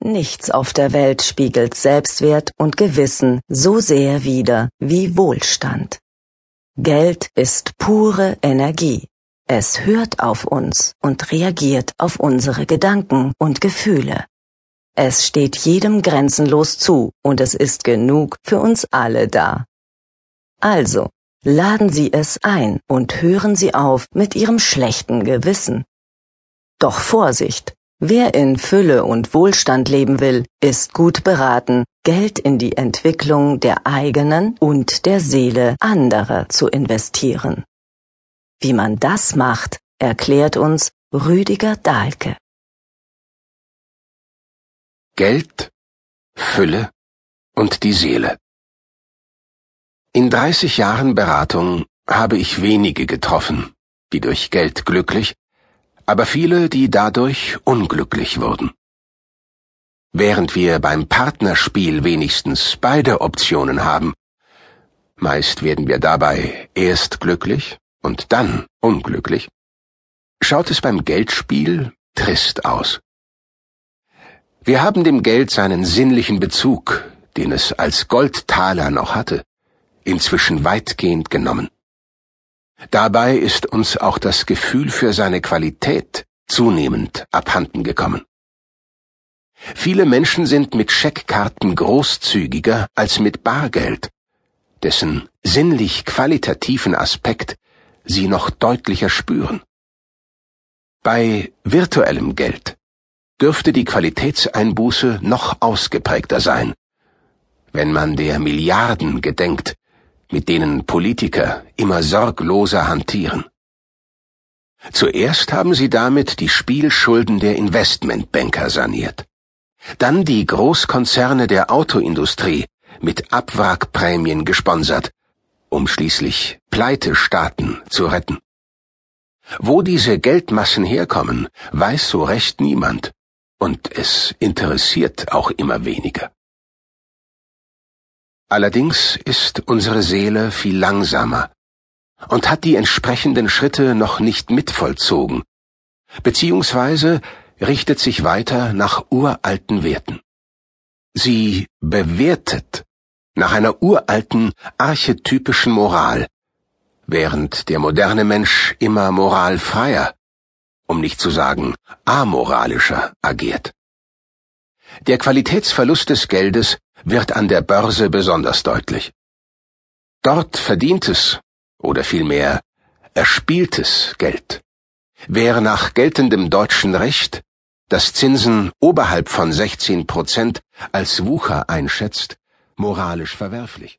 Nichts auf der Welt spiegelt Selbstwert und Gewissen so sehr wider wie Wohlstand. Geld ist pure Energie. Es hört auf uns und reagiert auf unsere Gedanken und Gefühle. Es steht jedem grenzenlos zu und es ist genug für uns alle da. Also, laden Sie es ein und hören Sie auf mit Ihrem schlechten Gewissen. Doch Vorsicht! Wer in Fülle und Wohlstand leben will, ist gut beraten, Geld in die Entwicklung der eigenen und der Seele anderer zu investieren. Wie man das macht, erklärt uns Rüdiger Dahlke. Geld, Fülle und die Seele. In 30 Jahren Beratung habe ich wenige getroffen, die durch Geld glücklich aber viele, die dadurch unglücklich wurden. Während wir beim Partnerspiel wenigstens beide Optionen haben, meist werden wir dabei erst glücklich und dann unglücklich, schaut es beim Geldspiel trist aus. Wir haben dem Geld seinen sinnlichen Bezug, den es als Goldtaler noch hatte, inzwischen weitgehend genommen. Dabei ist uns auch das Gefühl für seine Qualität zunehmend abhanden gekommen. Viele Menschen sind mit Scheckkarten großzügiger als mit Bargeld, dessen sinnlich qualitativen Aspekt sie noch deutlicher spüren. Bei virtuellem Geld dürfte die Qualitätseinbuße noch ausgeprägter sein, wenn man der Milliarden gedenkt, mit denen Politiker immer sorgloser hantieren. Zuerst haben sie damit die Spielschulden der Investmentbanker saniert. Dann die Großkonzerne der Autoindustrie mit Abwrackprämien gesponsert, um schließlich Pleitestaaten zu retten. Wo diese Geldmassen herkommen, weiß so recht niemand, und es interessiert auch immer weniger. Allerdings ist unsere Seele viel langsamer und hat die entsprechenden Schritte noch nicht mitvollzogen, beziehungsweise richtet sich weiter nach uralten Werten. Sie bewertet nach einer uralten archetypischen Moral, während der moderne Mensch immer moralfreier, um nicht zu sagen amoralischer agiert. Der Qualitätsverlust des Geldes wird an der Börse besonders deutlich. Dort verdientes oder vielmehr erspieltes Geld wäre nach geltendem deutschen Recht, das Zinsen oberhalb von 16 Prozent als Wucher einschätzt, moralisch verwerflich.